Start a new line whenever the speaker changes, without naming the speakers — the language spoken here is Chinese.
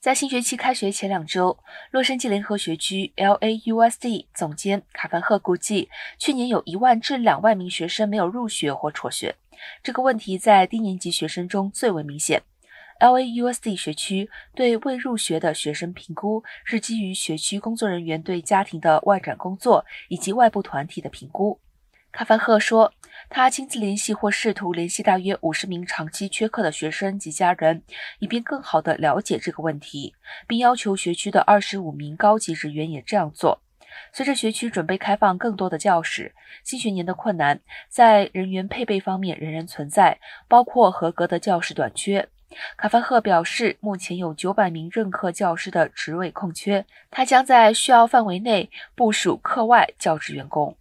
在新学期开学前两周，洛杉矶联合学区 （LAUSD） 总监卡凡赫估计，去年有一万至两万名学生没有入学或辍学。这个问题在低年级学生中最为明显。LAUSD 学区对未入学的学生评估是基于学区工作人员对家庭的外展工作以及外部团体的评估。卡凡赫说，他亲自联系或试图联系大约五十名长期缺课的学生及家人，以便更好地了解这个问题，并要求学区的二十五名高级职员也这样做。随着学区准备开放更多的教室，新学年的困难在人员配备方面仍然存在，包括合格的教师短缺。卡凡赫表示，目前有九百名任课教师的职位空缺，他将在需要范围内部署课外教职员工。